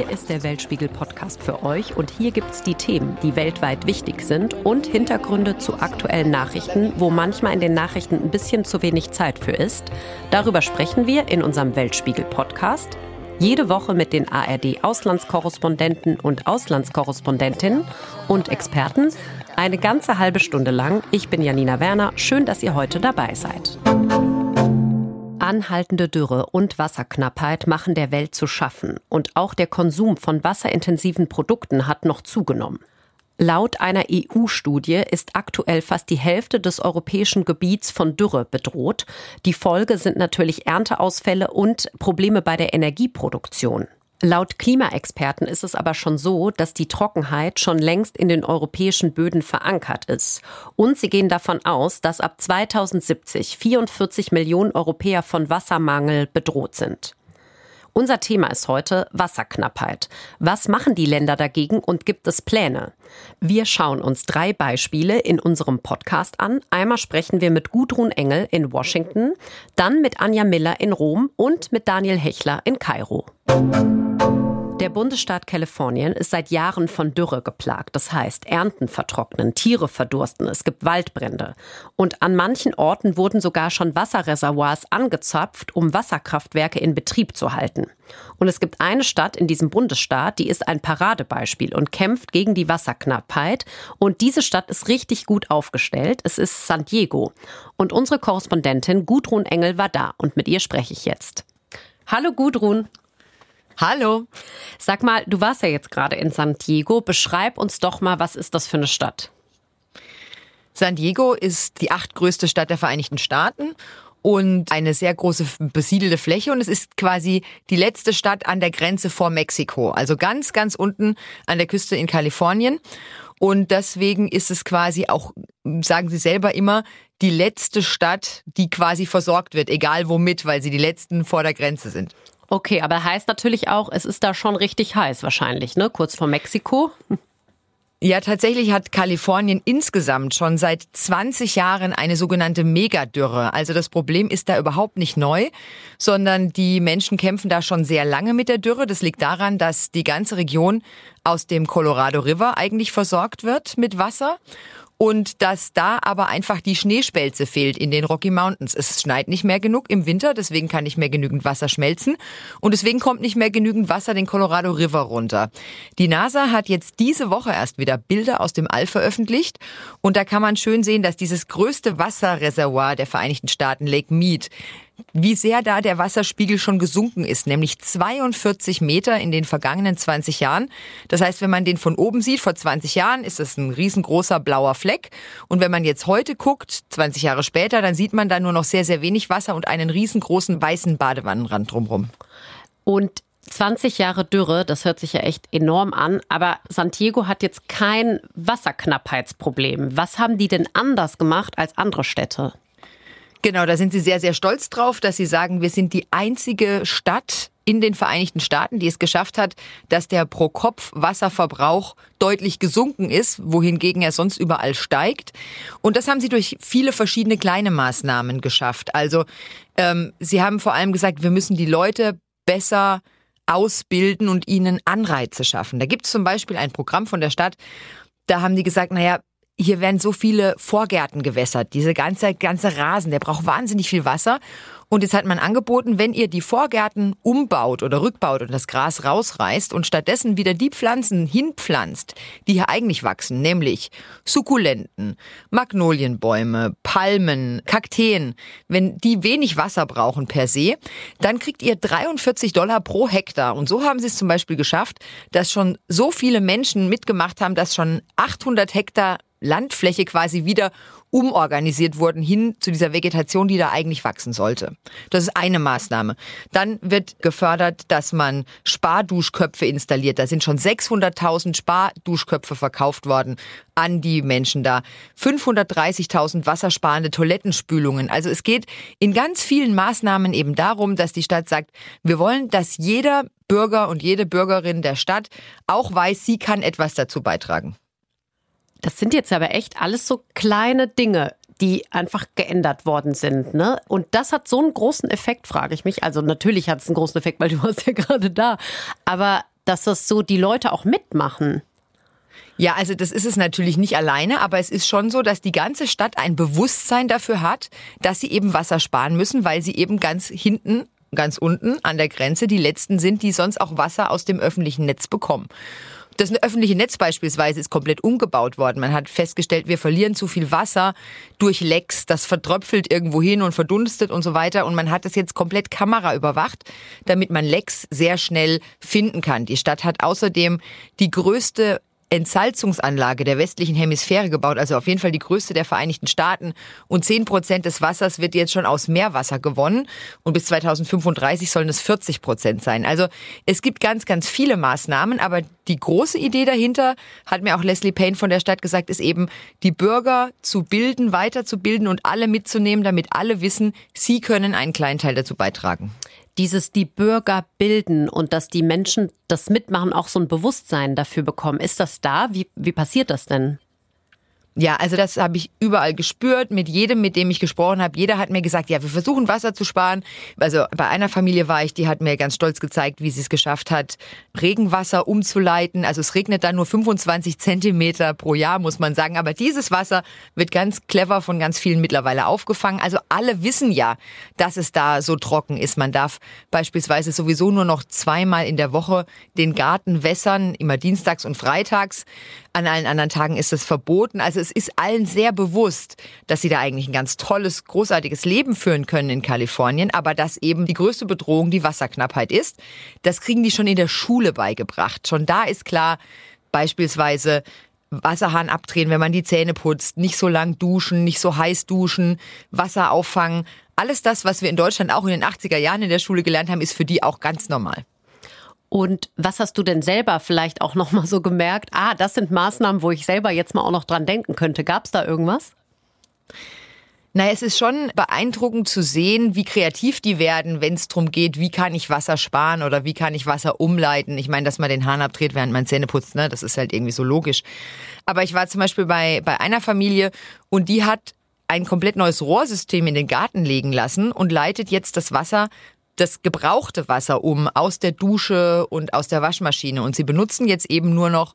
Hier ist der Weltspiegel-Podcast für euch und hier gibt es die Themen, die weltweit wichtig sind und Hintergründe zu aktuellen Nachrichten, wo manchmal in den Nachrichten ein bisschen zu wenig Zeit für ist. Darüber sprechen wir in unserem Weltspiegel-Podcast. Jede Woche mit den ARD-Auslandskorrespondenten und Auslandskorrespondentinnen und Experten. Eine ganze halbe Stunde lang. Ich bin Janina Werner. Schön, dass ihr heute dabei seid. Anhaltende Dürre und Wasserknappheit machen der Welt zu schaffen. Und auch der Konsum von wasserintensiven Produkten hat noch zugenommen. Laut einer EU-Studie ist aktuell fast die Hälfte des europäischen Gebiets von Dürre bedroht. Die Folge sind natürlich Ernteausfälle und Probleme bei der Energieproduktion. Laut Klimaexperten ist es aber schon so, dass die Trockenheit schon längst in den europäischen Böden verankert ist. Und sie gehen davon aus, dass ab 2070 44 Millionen Europäer von Wassermangel bedroht sind. Unser Thema ist heute Wasserknappheit. Was machen die Länder dagegen und gibt es Pläne? Wir schauen uns drei Beispiele in unserem Podcast an. Einmal sprechen wir mit Gudrun Engel in Washington, dann mit Anja Miller in Rom und mit Daniel Hechler in Kairo. Der Bundesstaat Kalifornien ist seit Jahren von Dürre geplagt. Das heißt, Ernten vertrocknen, Tiere verdursten, es gibt Waldbrände. Und an manchen Orten wurden sogar schon Wasserreservoirs angezapft, um Wasserkraftwerke in Betrieb zu halten. Und es gibt eine Stadt in diesem Bundesstaat, die ist ein Paradebeispiel und kämpft gegen die Wasserknappheit. Und diese Stadt ist richtig gut aufgestellt. Es ist San Diego. Und unsere Korrespondentin Gudrun Engel war da und mit ihr spreche ich jetzt. Hallo Gudrun. Hallo. Sag mal, du warst ja jetzt gerade in San Diego. Beschreib uns doch mal, was ist das für eine Stadt? San Diego ist die achtgrößte Stadt der Vereinigten Staaten und eine sehr große besiedelte Fläche und es ist quasi die letzte Stadt an der Grenze vor Mexiko, also ganz, ganz unten an der Küste in Kalifornien. Und deswegen ist es quasi auch, sagen Sie selber immer, die letzte Stadt, die quasi versorgt wird, egal womit, weil sie die letzten vor der Grenze sind. Okay, aber heißt natürlich auch, es ist da schon richtig heiß wahrscheinlich, ne? Kurz vor Mexiko. Ja, tatsächlich hat Kalifornien insgesamt schon seit 20 Jahren eine sogenannte Megadürre. Also das Problem ist da überhaupt nicht neu, sondern die Menschen kämpfen da schon sehr lange mit der Dürre. Das liegt daran, dass die ganze Region aus dem Colorado River eigentlich versorgt wird mit Wasser und dass da aber einfach die Schneespelze fehlt in den Rocky Mountains. Es schneit nicht mehr genug im Winter, deswegen kann nicht mehr genügend Wasser schmelzen und deswegen kommt nicht mehr genügend Wasser den Colorado River runter. Die NASA hat jetzt diese Woche erst wieder Bilder aus dem All veröffentlicht und da kann man schön sehen, dass dieses größte Wasserreservoir der Vereinigten Staaten, Lake Mead, wie sehr da der Wasserspiegel schon gesunken ist, nämlich 42 Meter in den vergangenen 20 Jahren. Das heißt, wenn man den von oben sieht, vor 20 Jahren ist es ein riesengroßer blauer Fleck. Und wenn man jetzt heute guckt, 20 Jahre später, dann sieht man da nur noch sehr, sehr wenig Wasser und einen riesengroßen weißen Badewannenrand drumherum. Und 20 Jahre Dürre, das hört sich ja echt enorm an, aber Santiago hat jetzt kein Wasserknappheitsproblem. Was haben die denn anders gemacht als andere Städte? Genau, da sind Sie sehr, sehr stolz drauf, dass Sie sagen, wir sind die einzige Stadt in den Vereinigten Staaten, die es geschafft hat, dass der Pro-Kopf-Wasserverbrauch deutlich gesunken ist, wohingegen er sonst überall steigt. Und das haben sie durch viele verschiedene kleine Maßnahmen geschafft. Also ähm, sie haben vor allem gesagt, wir müssen die Leute besser ausbilden und ihnen Anreize schaffen. Da gibt es zum Beispiel ein Programm von der Stadt, da haben die gesagt, naja, hier werden so viele Vorgärten gewässert. Diese ganze, ganze Rasen, der braucht wahnsinnig viel Wasser. Und jetzt hat man angeboten, wenn ihr die Vorgärten umbaut oder rückbaut und das Gras rausreißt und stattdessen wieder die Pflanzen hinpflanzt, die hier eigentlich wachsen, nämlich Sukkulenten, Magnolienbäume, Palmen, Kakteen, wenn die wenig Wasser brauchen per se, dann kriegt ihr 43 Dollar pro Hektar. Und so haben sie es zum Beispiel geschafft, dass schon so viele Menschen mitgemacht haben, dass schon 800 Hektar Landfläche quasi wieder umorganisiert wurden hin zu dieser Vegetation, die da eigentlich wachsen sollte. Das ist eine Maßnahme. Dann wird gefördert, dass man Sparduschköpfe installiert. Da sind schon 600.000 Sparduschköpfe verkauft worden an die Menschen da. 530.000 wassersparende Toilettenspülungen. Also es geht in ganz vielen Maßnahmen eben darum, dass die Stadt sagt, wir wollen, dass jeder Bürger und jede Bürgerin der Stadt auch weiß, sie kann etwas dazu beitragen. Das sind jetzt aber echt alles so kleine Dinge, die einfach geändert worden sind. Ne? Und das hat so einen großen Effekt, frage ich mich. Also natürlich hat es einen großen Effekt, weil du warst ja gerade da. Aber dass das so die Leute auch mitmachen. Ja, also das ist es natürlich nicht alleine, aber es ist schon so, dass die ganze Stadt ein Bewusstsein dafür hat, dass sie eben Wasser sparen müssen, weil sie eben ganz hinten ganz unten an der Grenze die letzten sind, die sonst auch Wasser aus dem öffentlichen Netz bekommen. Das öffentliche Netz beispielsweise ist komplett umgebaut worden. Man hat festgestellt, wir verlieren zu viel Wasser durch Lecks. Das vertröpfelt irgendwo hin und verdunstet und so weiter. Und man hat das jetzt komplett Kamera überwacht, damit man Lecks sehr schnell finden kann. Die Stadt hat außerdem die größte Entsalzungsanlage der westlichen Hemisphäre gebaut, also auf jeden Fall die größte der Vereinigten Staaten. Und 10 Prozent des Wassers wird jetzt schon aus Meerwasser gewonnen. Und bis 2035 sollen es 40 Prozent sein. Also es gibt ganz, ganz viele Maßnahmen. Aber die große Idee dahinter, hat mir auch Leslie Payne von der Stadt gesagt, ist eben, die Bürger zu bilden, weiterzubilden und alle mitzunehmen, damit alle wissen, sie können einen kleinen Teil dazu beitragen dieses die Bürger bilden und dass die Menschen das mitmachen, auch so ein Bewusstsein dafür bekommen. Ist das da? Wie, wie passiert das denn? Ja, also das habe ich überall gespürt, mit jedem, mit dem ich gesprochen habe. Jeder hat mir gesagt, ja, wir versuchen Wasser zu sparen. Also bei einer Familie war ich, die hat mir ganz stolz gezeigt, wie sie es geschafft hat, Regenwasser umzuleiten. Also es regnet dann nur 25 Zentimeter pro Jahr, muss man sagen. Aber dieses Wasser wird ganz clever von ganz vielen mittlerweile aufgefangen. Also alle wissen ja, dass es da so trocken ist. Man darf beispielsweise sowieso nur noch zweimal in der Woche den Garten wässern, immer dienstags und freitags. An allen anderen Tagen ist es verboten. Also es ist allen sehr bewusst, dass sie da eigentlich ein ganz tolles, großartiges Leben führen können in Kalifornien, aber dass eben die größte Bedrohung die Wasserknappheit ist. Das kriegen die schon in der Schule beigebracht. Schon da ist klar, beispielsweise Wasserhahn abdrehen, wenn man die Zähne putzt, nicht so lang duschen, nicht so heiß duschen, Wasser auffangen. Alles das, was wir in Deutschland auch in den 80er Jahren in der Schule gelernt haben, ist für die auch ganz normal. Und was hast du denn selber vielleicht auch noch mal so gemerkt? Ah, das sind Maßnahmen, wo ich selber jetzt mal auch noch dran denken könnte. Gab es da irgendwas? Naja, es ist schon beeindruckend zu sehen, wie kreativ die werden, wenn es darum geht, wie kann ich Wasser sparen oder wie kann ich Wasser umleiten. Ich meine, dass man den Hahn abdreht, während man Zähne putzt, ne? das ist halt irgendwie so logisch. Aber ich war zum Beispiel bei, bei einer Familie und die hat ein komplett neues Rohrsystem in den Garten legen lassen und leitet jetzt das Wasser das gebrauchte Wasser um aus der Dusche und aus der Waschmaschine. Und sie benutzen jetzt eben nur noch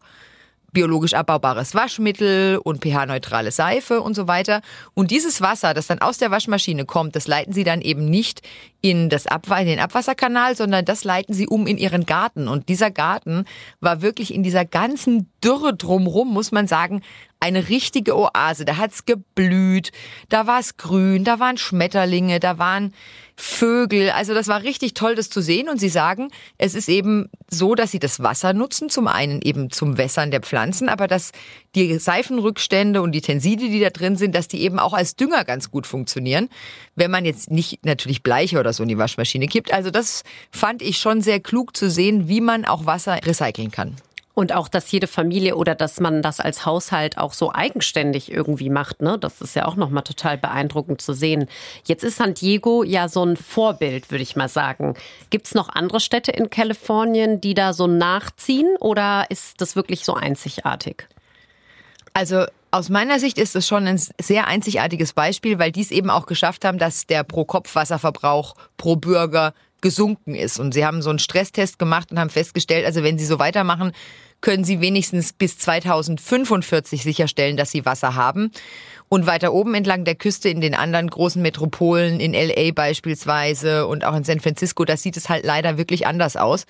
biologisch abbaubares Waschmittel und pH-neutrale Seife und so weiter. Und dieses Wasser, das dann aus der Waschmaschine kommt, das leiten sie dann eben nicht in, das Abwa in den Abwasserkanal, sondern das leiten sie um in ihren Garten. Und dieser Garten war wirklich in dieser ganzen Dürre drumrum, muss man sagen, eine richtige Oase. Da hat's geblüht, da war es grün, da waren Schmetterlinge, da waren Vögel. Also das war richtig toll, das zu sehen. Und sie sagen, es ist eben so, dass sie das Wasser nutzen, zum einen eben zum Wässern der Pflanzen, aber dass die Seifenrückstände und die Tenside, die da drin sind, dass die eben auch als Dünger ganz gut funktionieren, wenn man jetzt nicht natürlich Bleiche oder so in die Waschmaschine kippt. Also das fand ich schon sehr klug zu sehen, wie man auch Wasser recyceln kann. Und auch, dass jede Familie oder dass man das als Haushalt auch so eigenständig irgendwie macht, ne? Das ist ja auch nochmal total beeindruckend zu sehen. Jetzt ist San Diego ja so ein Vorbild, würde ich mal sagen. Gibt es noch andere Städte in Kalifornien, die da so nachziehen oder ist das wirklich so einzigartig? Also aus meiner Sicht ist es schon ein sehr einzigartiges Beispiel, weil die es eben auch geschafft haben, dass der Pro-Kopf-Wasserverbrauch pro Bürger gesunken ist. Und sie haben so einen Stresstest gemacht und haben festgestellt, also wenn sie so weitermachen, können sie wenigstens bis 2045 sicherstellen, dass sie Wasser haben. Und weiter oben entlang der Küste in den anderen großen Metropolen, in LA beispielsweise und auch in San Francisco, da sieht es halt leider wirklich anders aus.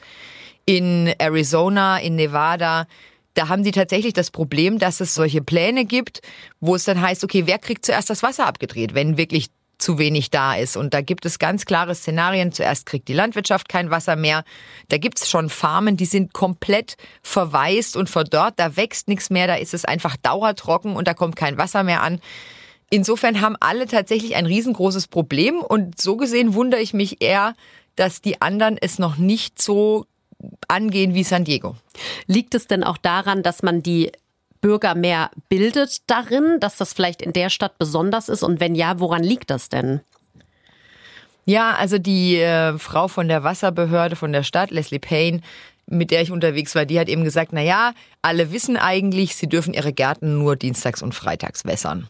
In Arizona, in Nevada, da haben die tatsächlich das Problem, dass es solche Pläne gibt, wo es dann heißt, okay, wer kriegt zuerst das Wasser abgedreht, wenn wirklich zu wenig da ist. Und da gibt es ganz klare Szenarien. Zuerst kriegt die Landwirtschaft kein Wasser mehr. Da gibt es schon Farmen, die sind komplett verwaist und verdorrt. Da wächst nichts mehr. Da ist es einfach dauertrocken und da kommt kein Wasser mehr an. Insofern haben alle tatsächlich ein riesengroßes Problem. Und so gesehen wundere ich mich eher, dass die anderen es noch nicht so angehen wie San Diego. Liegt es denn auch daran, dass man die Bürger mehr bildet darin, dass das vielleicht in der Stadt besonders ist? Und wenn ja, woran liegt das denn? Ja, also die äh, Frau von der Wasserbehörde von der Stadt, Leslie Payne, mit der ich unterwegs war, die hat eben gesagt, na ja, alle wissen eigentlich, sie dürfen ihre Gärten nur dienstags und freitags wässern.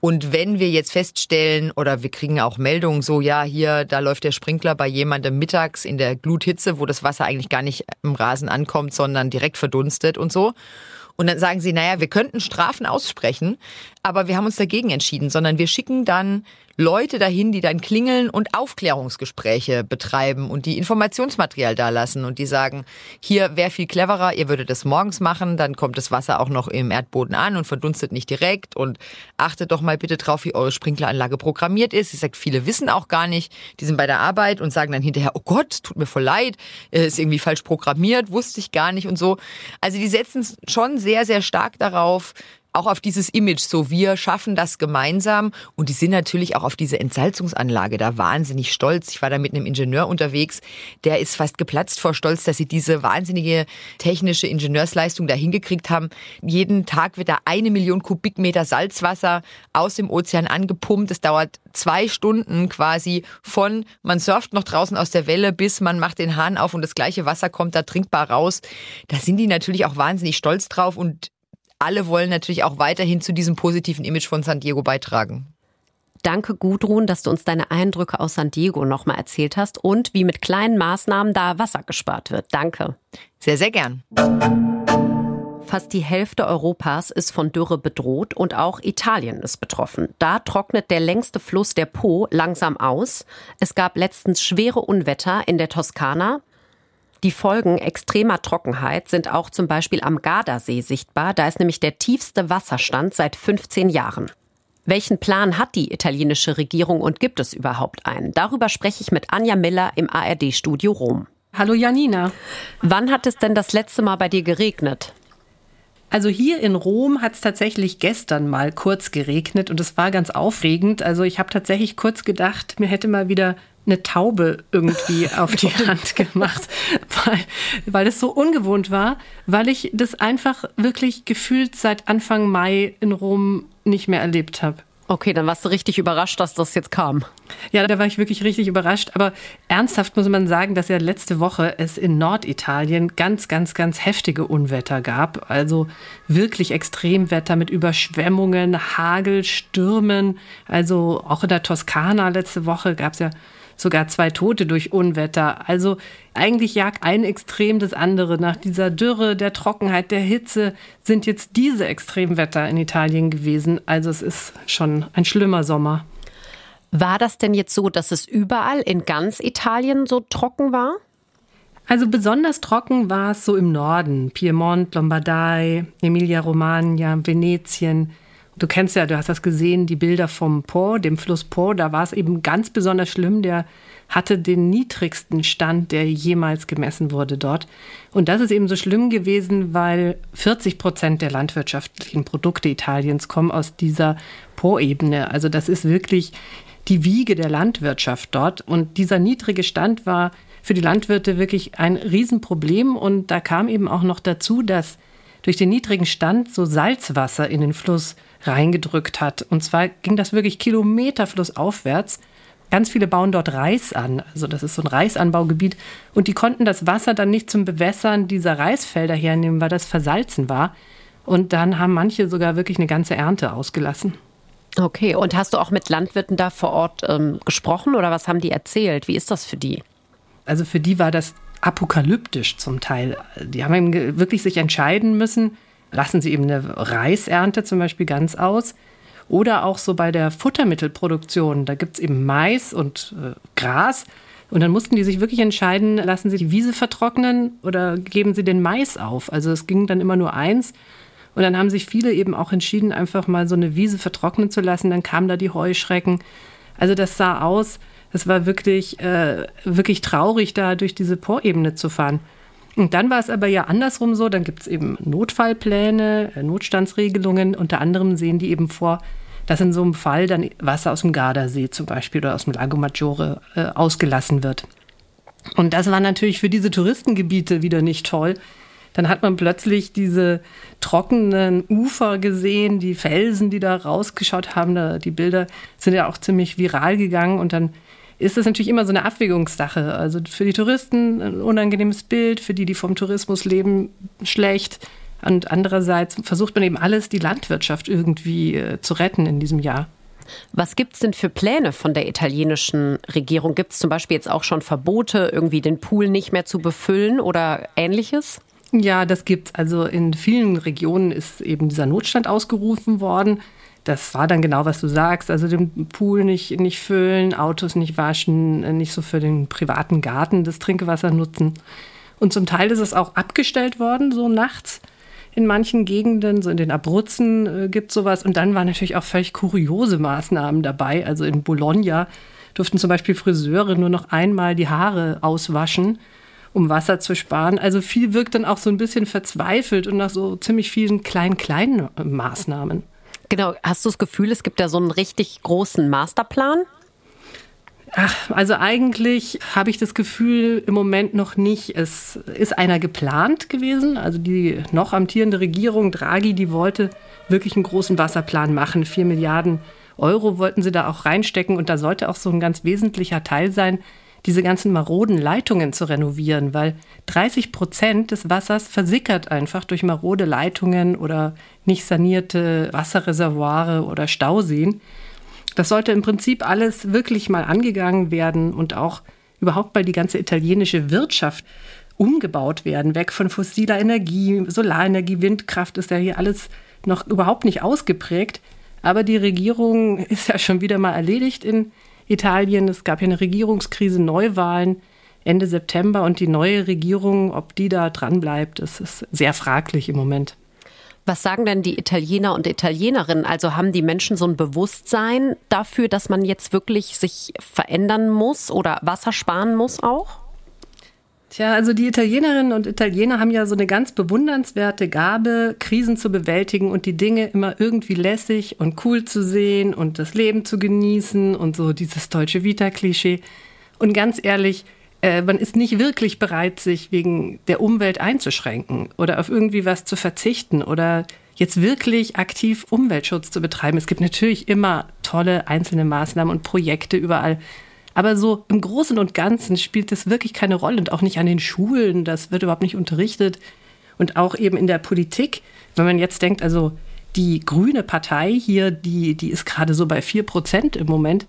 Und wenn wir jetzt feststellen oder wir kriegen auch Meldungen so, ja, hier, da läuft der Sprinkler bei jemandem mittags in der Gluthitze, wo das Wasser eigentlich gar nicht im Rasen ankommt, sondern direkt verdunstet und so. Und dann sagen sie, naja, wir könnten Strafen aussprechen, aber wir haben uns dagegen entschieden, sondern wir schicken dann Leute dahin, die dann klingeln und Aufklärungsgespräche betreiben und die Informationsmaterial da lassen und die sagen, hier wäre viel cleverer, ihr würdet das morgens machen, dann kommt das Wasser auch noch im Erdboden an und verdunstet nicht direkt und achtet doch mal bitte drauf, wie eure Sprinkleranlage programmiert ist. Sie sagt, viele wissen auch gar nicht, die sind bei der Arbeit und sagen dann hinterher, oh Gott, tut mir voll leid, ist irgendwie falsch programmiert, wusste ich gar nicht und so. Also die setzen schon sehr, sehr stark darauf, auch auf dieses Image, so wir schaffen das gemeinsam und die sind natürlich auch auf diese Entsalzungsanlage da wahnsinnig stolz. Ich war da mit einem Ingenieur unterwegs, der ist fast geplatzt vor Stolz, dass sie diese wahnsinnige technische Ingenieursleistung da hingekriegt haben. Jeden Tag wird da eine Million Kubikmeter Salzwasser aus dem Ozean angepumpt. Es dauert zwei Stunden quasi von man surft noch draußen aus der Welle bis man macht den Hahn auf und das gleiche Wasser kommt da trinkbar raus. Da sind die natürlich auch wahnsinnig stolz drauf und alle wollen natürlich auch weiterhin zu diesem positiven Image von San Diego beitragen. Danke, Gudrun, dass du uns deine Eindrücke aus San Diego nochmal erzählt hast und wie mit kleinen Maßnahmen da Wasser gespart wird. Danke. Sehr, sehr gern. Fast die Hälfte Europas ist von Dürre bedroht und auch Italien ist betroffen. Da trocknet der längste Fluss der Po langsam aus. Es gab letztens schwere Unwetter in der Toskana. Die Folgen extremer Trockenheit sind auch zum Beispiel am Gardasee sichtbar. Da ist nämlich der tiefste Wasserstand seit 15 Jahren. Welchen Plan hat die italienische Regierung und gibt es überhaupt einen? Darüber spreche ich mit Anja Miller im ARD-Studio Rom. Hallo Janina. Wann hat es denn das letzte Mal bei dir geregnet? Also hier in Rom hat es tatsächlich gestern mal kurz geregnet und es war ganz aufregend. Also ich habe tatsächlich kurz gedacht, mir hätte mal wieder eine Taube irgendwie auf die Hand gemacht, weil, weil es so ungewohnt war, weil ich das einfach wirklich gefühlt seit Anfang Mai in Rom nicht mehr erlebt habe. Okay, dann warst du richtig überrascht, dass das jetzt kam. Ja, da war ich wirklich richtig überrascht. Aber ernsthaft muss man sagen, dass ja letzte Woche es in Norditalien ganz, ganz, ganz heftige Unwetter gab. Also wirklich Extremwetter mit Überschwemmungen, Hagel, Stürmen. Also auch in der Toskana letzte Woche gab es ja sogar zwei Tote durch Unwetter. Also eigentlich jagt ein Extrem das andere. Nach dieser Dürre, der Trockenheit, der Hitze sind jetzt diese Extremwetter in Italien gewesen. Also es ist schon ein schlimmer Sommer. War das denn jetzt so, dass es überall in ganz Italien so trocken war? Also besonders trocken war es so im Norden, Piemont, Lombardei, Emilia-Romagna, Venetien. Du kennst ja, du hast das gesehen, die Bilder vom Po, dem Fluss Po, da war es eben ganz besonders schlimm. Der hatte den niedrigsten Stand, der jemals gemessen wurde dort. Und das ist eben so schlimm gewesen, weil 40 Prozent der landwirtschaftlichen Produkte Italiens kommen aus dieser Po-Ebene. Also das ist wirklich die Wiege der Landwirtschaft dort. Und dieser niedrige Stand war für die Landwirte wirklich ein Riesenproblem. Und da kam eben auch noch dazu, dass durch den niedrigen Stand so Salzwasser in den Fluss reingedrückt hat. Und zwar ging das wirklich Kilometer flussaufwärts. Ganz viele bauen dort Reis an. Also das ist so ein Reisanbaugebiet. Und die konnten das Wasser dann nicht zum Bewässern dieser Reisfelder hernehmen, weil das versalzen war. Und dann haben manche sogar wirklich eine ganze Ernte ausgelassen. Okay, und hast du auch mit Landwirten da vor Ort ähm, gesprochen oder was haben die erzählt? Wie ist das für die? Also für die war das apokalyptisch zum Teil. Die haben wirklich sich entscheiden müssen, lassen sie eben eine Reisernte zum Beispiel ganz aus. Oder auch so bei der Futtermittelproduktion, da gibt es eben Mais und äh, Gras. Und dann mussten die sich wirklich entscheiden, lassen sie die Wiese vertrocknen oder geben sie den Mais auf. Also es ging dann immer nur eins. Und dann haben sich viele eben auch entschieden, einfach mal so eine Wiese vertrocknen zu lassen. Dann kamen da die Heuschrecken. Also das sah aus, es war wirklich, äh, wirklich traurig, da durch diese Porebene zu fahren. Und dann war es aber ja andersrum so, dann gibt es eben Notfallpläne, äh, Notstandsregelungen. Unter anderem sehen die eben vor, dass in so einem Fall dann Wasser aus dem Gardasee zum Beispiel oder aus dem Lago Maggiore äh, ausgelassen wird. Und das war natürlich für diese Touristengebiete wieder nicht toll. Dann hat man plötzlich diese trockenen Ufer gesehen, die Felsen, die da rausgeschaut haben. die Bilder sind ja auch ziemlich viral gegangen und dann ist das natürlich immer so eine Abwägungssache. Also für die Touristen ein unangenehmes Bild, für die, die vom Tourismus leben, schlecht. Und andererseits versucht man eben alles, die Landwirtschaft irgendwie äh, zu retten in diesem Jahr. Was gibt es denn für Pläne von der italienischen Regierung? Gibt es zum Beispiel jetzt auch schon Verbote, irgendwie den Pool nicht mehr zu befüllen oder ähnliches? Ja, das gibt's. Also in vielen Regionen ist eben dieser Notstand ausgerufen worden. Das war dann genau, was du sagst. Also den Pool nicht, nicht füllen, Autos nicht waschen, nicht so für den privaten Garten das Trinkwasser nutzen. Und zum Teil ist es auch abgestellt worden, so nachts in manchen Gegenden, so in den Abruzzen äh, gibt es sowas. Und dann waren natürlich auch völlig kuriose Maßnahmen dabei. Also in Bologna durften zum Beispiel Friseure nur noch einmal die Haare auswaschen, um Wasser zu sparen. Also viel wirkt dann auch so ein bisschen verzweifelt und nach so ziemlich vielen kleinen, kleinen Maßnahmen. Genau, hast du das Gefühl, es gibt da so einen richtig großen Masterplan? Ach, also eigentlich habe ich das Gefühl im Moment noch nicht. Es ist einer geplant gewesen. Also die noch amtierende Regierung Draghi, die wollte wirklich einen großen Wasserplan machen. Vier Milliarden Euro wollten sie da auch reinstecken. Und da sollte auch so ein ganz wesentlicher Teil sein, diese ganzen maroden Leitungen zu renovieren, weil 30 Prozent des Wassers versickert einfach durch marode Leitungen oder nicht sanierte Wasserreservoire oder Stauseen. Das sollte im Prinzip alles wirklich mal angegangen werden und auch überhaupt mal die ganze italienische Wirtschaft umgebaut werden, weg von fossiler Energie, Solarenergie, Windkraft ist ja hier alles noch überhaupt nicht ausgeprägt. Aber die Regierung ist ja schon wieder mal erledigt in Italien. Es gab ja eine Regierungskrise, Neuwahlen Ende September und die neue Regierung, ob die da dran bleibt, das ist sehr fraglich im Moment. Was sagen denn die Italiener und Italienerinnen? Also haben die Menschen so ein Bewusstsein dafür, dass man jetzt wirklich sich verändern muss oder Wasser sparen muss auch? Tja, also die Italienerinnen und Italiener haben ja so eine ganz bewundernswerte Gabe, Krisen zu bewältigen und die Dinge immer irgendwie lässig und cool zu sehen und das Leben zu genießen und so dieses deutsche Vita-Klischee. Und ganz ehrlich, äh, man ist nicht wirklich bereit, sich wegen der Umwelt einzuschränken oder auf irgendwie was zu verzichten oder jetzt wirklich aktiv Umweltschutz zu betreiben. Es gibt natürlich immer tolle einzelne Maßnahmen und Projekte überall. Aber so im Großen und Ganzen spielt das wirklich keine Rolle und auch nicht an den Schulen. Das wird überhaupt nicht unterrichtet. Und auch eben in der Politik, wenn man jetzt denkt, also die grüne Partei hier, die, die ist gerade so bei vier Prozent im Moment.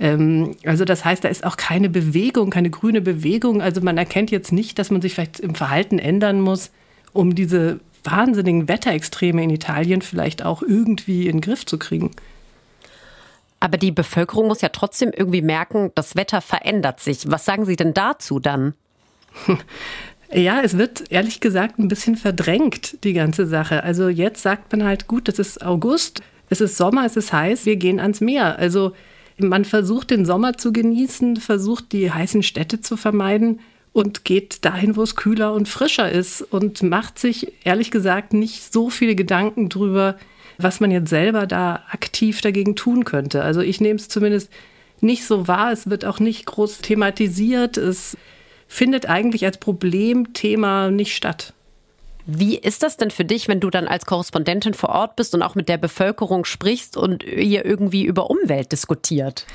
Ähm, also das heißt, da ist auch keine Bewegung, keine grüne Bewegung. Also man erkennt jetzt nicht, dass man sich vielleicht im Verhalten ändern muss, um diese wahnsinnigen Wetterextreme in Italien vielleicht auch irgendwie in den Griff zu kriegen. Aber die Bevölkerung muss ja trotzdem irgendwie merken, das Wetter verändert sich. Was sagen Sie denn dazu dann? Ja, es wird ehrlich gesagt ein bisschen verdrängt, die ganze Sache. Also jetzt sagt man halt, gut, es ist August, es ist Sommer, es ist heiß, wir gehen ans Meer. Also man versucht den Sommer zu genießen, versucht die heißen Städte zu vermeiden und geht dahin, wo es kühler und frischer ist und macht sich ehrlich gesagt nicht so viele Gedanken drüber, was man jetzt selber da aktiv dagegen tun könnte. Also ich nehme es zumindest nicht so wahr. Es wird auch nicht groß thematisiert. Es findet eigentlich als Problemthema nicht statt. Wie ist das denn für dich, wenn du dann als Korrespondentin vor Ort bist und auch mit der Bevölkerung sprichst und ihr irgendwie über Umwelt diskutiert?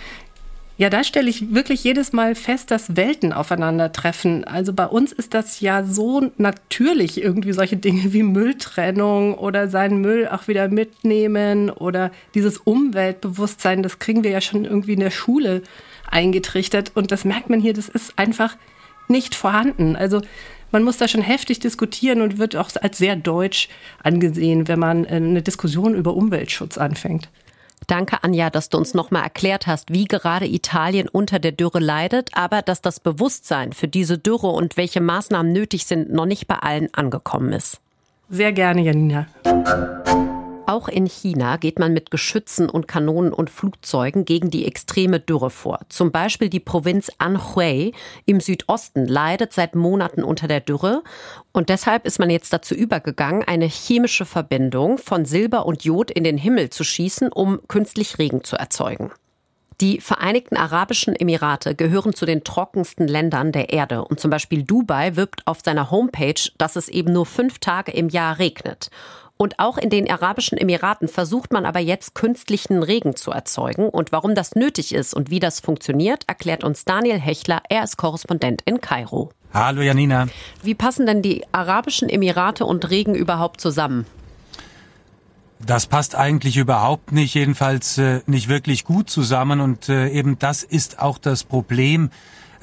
Ja, da stelle ich wirklich jedes Mal fest, dass Welten aufeinandertreffen. Also bei uns ist das ja so natürlich irgendwie solche Dinge wie Mülltrennung oder seinen Müll auch wieder mitnehmen oder dieses Umweltbewusstsein, das kriegen wir ja schon irgendwie in der Schule eingetrichtert und das merkt man hier, das ist einfach nicht vorhanden. Also man muss da schon heftig diskutieren und wird auch als sehr deutsch angesehen, wenn man äh, eine Diskussion über Umweltschutz anfängt. Danke, Anja, dass du uns nochmal erklärt hast, wie gerade Italien unter der Dürre leidet, aber dass das Bewusstsein für diese Dürre und welche Maßnahmen nötig sind, noch nicht bei allen angekommen ist. Sehr gerne, Janina. Auch in China geht man mit Geschützen und Kanonen und Flugzeugen gegen die extreme Dürre vor. Zum Beispiel die Provinz Anhui im Südosten leidet seit Monaten unter der Dürre. Und deshalb ist man jetzt dazu übergegangen, eine chemische Verbindung von Silber und Jod in den Himmel zu schießen, um künstlich Regen zu erzeugen. Die Vereinigten Arabischen Emirate gehören zu den trockensten Ländern der Erde und zum Beispiel Dubai wirbt auf seiner Homepage, dass es eben nur fünf Tage im Jahr regnet. Und auch in den Arabischen Emiraten versucht man aber jetzt künstlichen Regen zu erzeugen. Und warum das nötig ist und wie das funktioniert, erklärt uns Daniel Hechler. Er ist Korrespondent in Kairo. Hallo Janina. Wie passen denn die Arabischen Emirate und Regen überhaupt zusammen? Das passt eigentlich überhaupt nicht, jedenfalls äh, nicht wirklich gut zusammen. Und äh, eben das ist auch das Problem.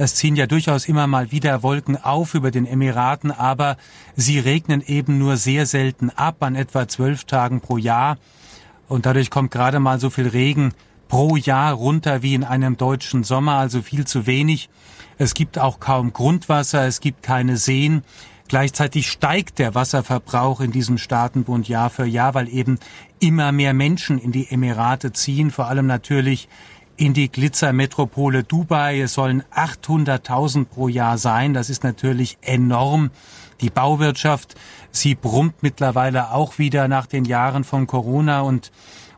Es ziehen ja durchaus immer mal wieder Wolken auf über den Emiraten, aber sie regnen eben nur sehr selten ab, an etwa zwölf Tagen pro Jahr. Und dadurch kommt gerade mal so viel Regen pro Jahr runter wie in einem deutschen Sommer, also viel zu wenig. Es gibt auch kaum Grundwasser, es gibt keine Seen. Gleichzeitig steigt der Wasserverbrauch in diesem Staatenbund Jahr für Jahr, weil eben immer mehr Menschen in die Emirate ziehen, vor allem natürlich in die Glitzermetropole Dubai. Es sollen 800.000 pro Jahr sein. Das ist natürlich enorm. Die Bauwirtschaft, sie brummt mittlerweile auch wieder nach den Jahren von Corona und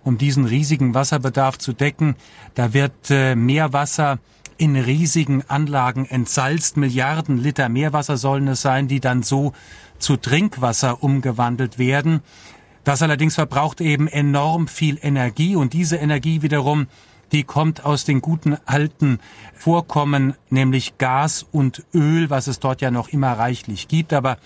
um diesen riesigen Wasserbedarf zu decken, da wird äh, Meerwasser in riesigen Anlagen entsalzt. Milliarden Liter Meerwasser sollen es sein, die dann so zu Trinkwasser umgewandelt werden. Das allerdings verbraucht eben enorm viel Energie und diese Energie wiederum, die kommt aus den guten alten Vorkommen, nämlich Gas und Öl, was es dort ja noch immer reichlich gibt. Aber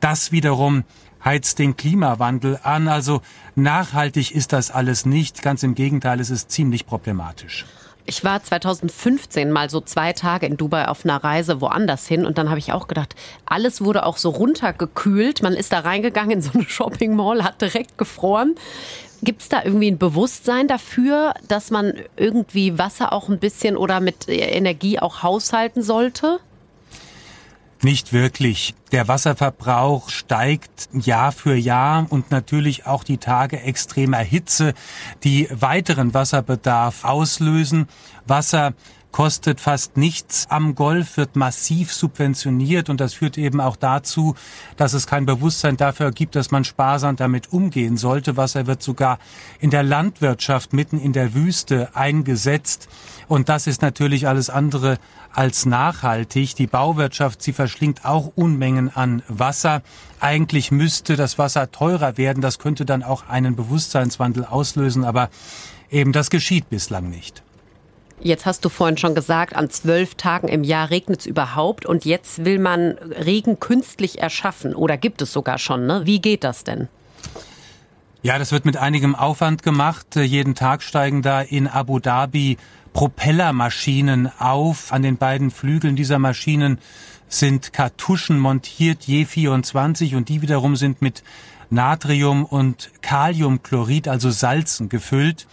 das wiederum heizt den Klimawandel an. Also nachhaltig ist das alles nicht. Ganz im Gegenteil, es ist ziemlich problematisch. Ich war 2015 mal so zwei Tage in Dubai auf einer Reise woanders hin und dann habe ich auch gedacht, alles wurde auch so runtergekühlt. Man ist da reingegangen in so eine Shopping Mall, hat direkt gefroren. Gibt es da irgendwie ein Bewusstsein dafür, dass man irgendwie Wasser auch ein bisschen oder mit Energie auch haushalten sollte? Nicht wirklich. Der Wasserverbrauch steigt Jahr für Jahr und natürlich auch die Tage extremer Hitze, die weiteren Wasserbedarf auslösen. Wasser kostet fast nichts am Golf, wird massiv subventioniert und das führt eben auch dazu, dass es kein Bewusstsein dafür gibt, dass man sparsam damit umgehen sollte. Wasser wird sogar in der Landwirtschaft mitten in der Wüste eingesetzt und das ist natürlich alles andere als nachhaltig. Die Bauwirtschaft, sie verschlingt auch Unmengen an Wasser. Eigentlich müsste das Wasser teurer werden. Das könnte dann auch einen Bewusstseinswandel auslösen, aber eben das geschieht bislang nicht. Jetzt hast du vorhin schon gesagt, an zwölf Tagen im Jahr regnet es überhaupt und jetzt will man Regen künstlich erschaffen oder gibt es sogar schon. Ne? Wie geht das denn? Ja, das wird mit einigem Aufwand gemacht. Jeden Tag steigen da in Abu Dhabi Propellermaschinen auf. An den beiden Flügeln dieser Maschinen sind Kartuschen montiert, je 24 und die wiederum sind mit Natrium und Kaliumchlorid, also Salzen, gefüllt.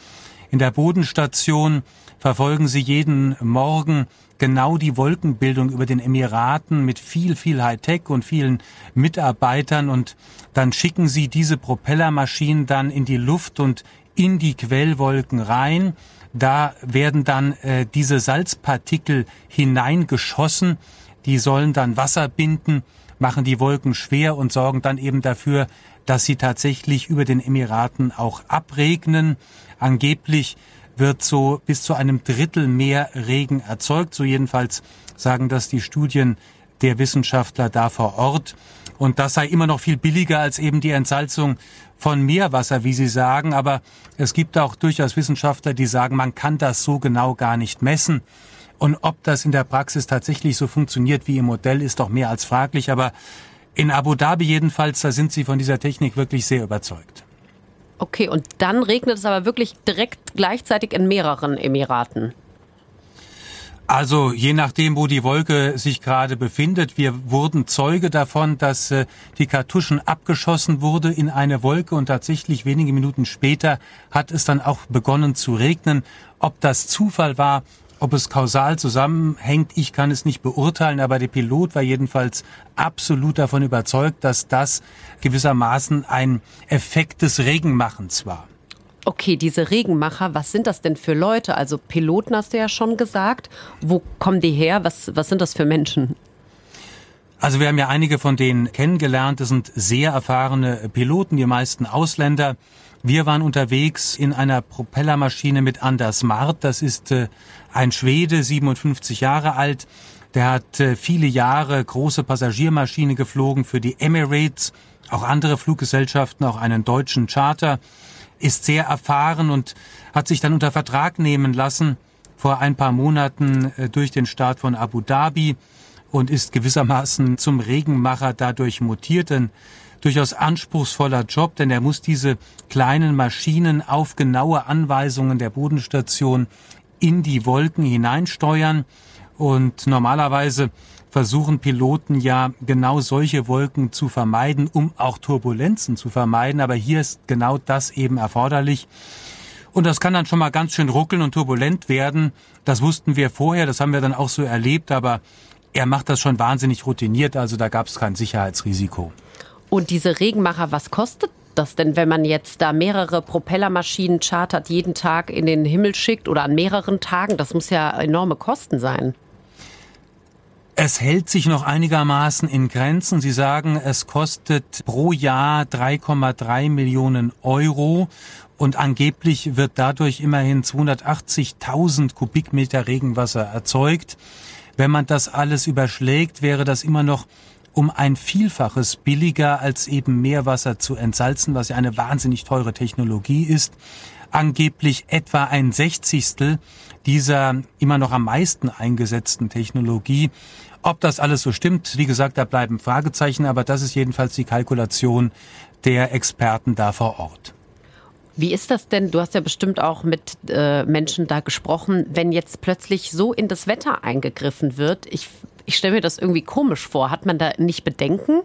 In der Bodenstation verfolgen sie jeden Morgen genau die Wolkenbildung über den Emiraten mit viel, viel Hightech und vielen Mitarbeitern und dann schicken sie diese Propellermaschinen dann in die Luft und in die Quellwolken rein. Da werden dann äh, diese Salzpartikel hineingeschossen. Die sollen dann Wasser binden, machen die Wolken schwer und sorgen dann eben dafür, dass sie tatsächlich über den Emiraten auch abregnen. Angeblich wird so bis zu einem Drittel mehr Regen erzeugt. So jedenfalls sagen das die Studien der Wissenschaftler da vor Ort. Und das sei immer noch viel billiger als eben die Entsalzung von Meerwasser, wie Sie sagen. Aber es gibt auch durchaus Wissenschaftler, die sagen, man kann das so genau gar nicht messen. Und ob das in der Praxis tatsächlich so funktioniert wie im Modell, ist doch mehr als fraglich. Aber in Abu Dhabi jedenfalls, da sind Sie von dieser Technik wirklich sehr überzeugt. Okay, und dann regnet es aber wirklich direkt gleichzeitig in mehreren Emiraten. Also je nachdem, wo die Wolke sich gerade befindet. Wir wurden Zeuge davon, dass äh, die Kartuschen abgeschossen wurde in eine Wolke und tatsächlich wenige Minuten später hat es dann auch begonnen zu regnen. Ob das Zufall war, ob es kausal zusammenhängt, ich kann es nicht beurteilen, aber der Pilot war jedenfalls absolut davon überzeugt, dass das gewissermaßen ein Effekt des Regenmachens war. Okay, diese Regenmacher, was sind das denn für Leute? Also Piloten hast du ja schon gesagt. Wo kommen die her? Was, was sind das für Menschen? Also wir haben ja einige von denen kennengelernt. Das sind sehr erfahrene Piloten, die meisten Ausländer. Wir waren unterwegs in einer Propellermaschine mit Anders Mart. Das ist äh, ein Schwede, 57 Jahre alt. Der hat äh, viele Jahre große Passagiermaschine geflogen für die Emirates, auch andere Fluggesellschaften, auch einen deutschen Charter, ist sehr erfahren und hat sich dann unter Vertrag nehmen lassen vor ein paar Monaten äh, durch den Staat von Abu Dhabi und ist gewissermaßen zum Regenmacher dadurch mutiert, denn durchaus anspruchsvoller Job, denn er muss diese kleinen Maschinen auf genaue Anweisungen der Bodenstation in die Wolken hineinsteuern. Und normalerweise versuchen Piloten ja genau solche Wolken zu vermeiden, um auch Turbulenzen zu vermeiden. Aber hier ist genau das eben erforderlich. Und das kann dann schon mal ganz schön ruckeln und turbulent werden. Das wussten wir vorher, das haben wir dann auch so erlebt, aber er macht das schon wahnsinnig routiniert, also da gab es kein Sicherheitsrisiko. Und diese Regenmacher, was kostet das denn, wenn man jetzt da mehrere Propellermaschinen chartert, jeden Tag in den Himmel schickt oder an mehreren Tagen? Das muss ja enorme Kosten sein. Es hält sich noch einigermaßen in Grenzen. Sie sagen, es kostet pro Jahr 3,3 Millionen Euro und angeblich wird dadurch immerhin 280.000 Kubikmeter Regenwasser erzeugt. Wenn man das alles überschlägt, wäre das immer noch um ein Vielfaches billiger als eben Meerwasser zu entsalzen, was ja eine wahnsinnig teure Technologie ist. Angeblich etwa ein Sechzigstel dieser immer noch am meisten eingesetzten Technologie. Ob das alles so stimmt, wie gesagt, da bleiben Fragezeichen, aber das ist jedenfalls die Kalkulation der Experten da vor Ort. Wie ist das denn? Du hast ja bestimmt auch mit äh, Menschen da gesprochen, wenn jetzt plötzlich so in das Wetter eingegriffen wird. Ich, ich stelle mir das irgendwie komisch vor. Hat man da nicht Bedenken?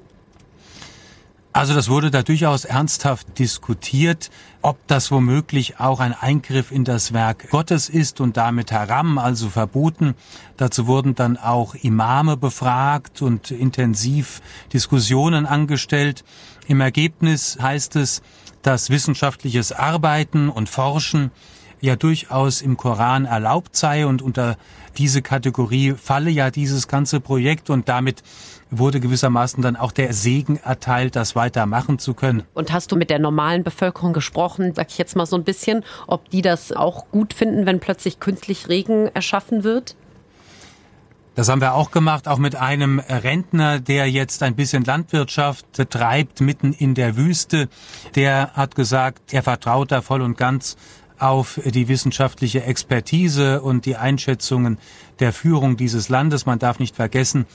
Also das wurde da durchaus ernsthaft diskutiert, ob das womöglich auch ein Eingriff in das Werk Gottes ist und damit Haram, also verboten. Dazu wurden dann auch Imame befragt und intensiv Diskussionen angestellt. Im Ergebnis heißt es, dass wissenschaftliches Arbeiten und Forschen ja durchaus im Koran erlaubt sei und unter diese Kategorie falle ja dieses ganze Projekt und damit wurde gewissermaßen dann auch der Segen erteilt, das weitermachen zu können. Und hast du mit der normalen Bevölkerung gesprochen, sag ich jetzt mal so ein bisschen, ob die das auch gut finden, wenn plötzlich künstlich Regen erschaffen wird? Das haben wir auch gemacht, auch mit einem Rentner, der jetzt ein bisschen Landwirtschaft betreibt, mitten in der Wüste. Der hat gesagt, er vertraut da voll und ganz auf die wissenschaftliche Expertise und die Einschätzungen der Führung dieses Landes. Man darf nicht vergessen,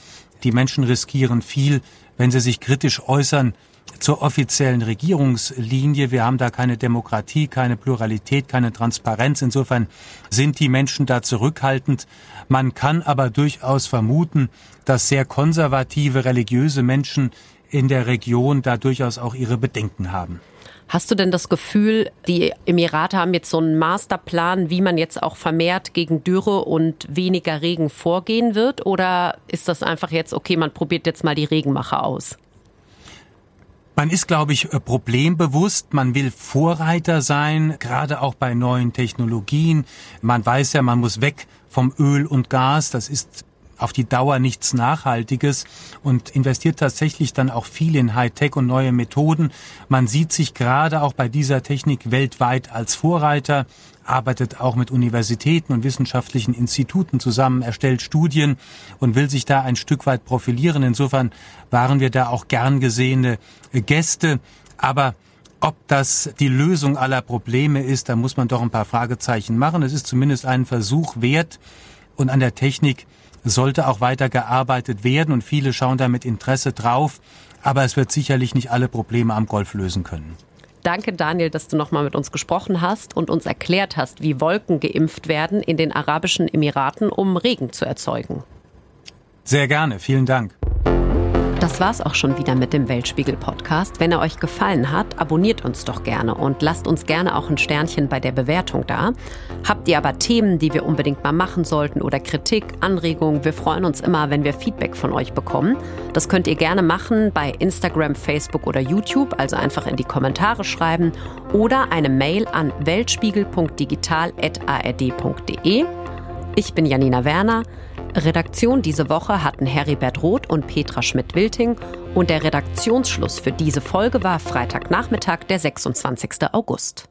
die Menschen riskieren viel, wenn sie sich kritisch äußern zur offiziellen Regierungslinie. Wir haben da keine Demokratie, keine Pluralität, keine Transparenz. Insofern sind die Menschen da zurückhaltend. Man kann aber durchaus vermuten, dass sehr konservative religiöse Menschen in der Region da durchaus auch ihre Bedenken haben. Hast du denn das Gefühl, die Emirate haben jetzt so einen Masterplan, wie man jetzt auch vermehrt gegen Dürre und weniger Regen vorgehen wird? Oder ist das einfach jetzt, okay, man probiert jetzt mal die Regenmacher aus? Man ist, glaube ich, problembewusst. Man will Vorreiter sein, gerade auch bei neuen Technologien. Man weiß ja, man muss weg vom Öl und Gas. Das ist auf die Dauer nichts Nachhaltiges und investiert tatsächlich dann auch viel in Hightech und neue Methoden. Man sieht sich gerade auch bei dieser Technik weltweit als Vorreiter, arbeitet auch mit Universitäten und wissenschaftlichen Instituten zusammen, erstellt Studien und will sich da ein Stück weit profilieren. Insofern waren wir da auch gern gesehene Gäste. Aber ob das die Lösung aller Probleme ist, da muss man doch ein paar Fragezeichen machen. Es ist zumindest einen Versuch wert. Und an der Technik sollte auch weiter gearbeitet werden und viele schauen da mit Interesse drauf. Aber es wird sicherlich nicht alle Probleme am Golf lösen können. Danke, Daniel, dass du nochmal mit uns gesprochen hast und uns erklärt hast, wie Wolken geimpft werden in den Arabischen Emiraten, um Regen zu erzeugen. Sehr gerne, vielen Dank. Das war's auch schon wieder mit dem Weltspiegel Podcast. Wenn er euch gefallen hat, abonniert uns doch gerne und lasst uns gerne auch ein Sternchen bei der Bewertung da. Habt ihr aber Themen, die wir unbedingt mal machen sollten oder Kritik, Anregungen, wir freuen uns immer, wenn wir Feedback von euch bekommen. Das könnt ihr gerne machen bei Instagram, Facebook oder YouTube, also einfach in die Kommentare schreiben oder eine Mail an weltspiegel.digital@ard.de. Ich bin Janina Werner. Redaktion diese Woche hatten Heribert Roth und Petra Schmidt-Wilting und der Redaktionsschluss für diese Folge war Freitagnachmittag, der 26. August.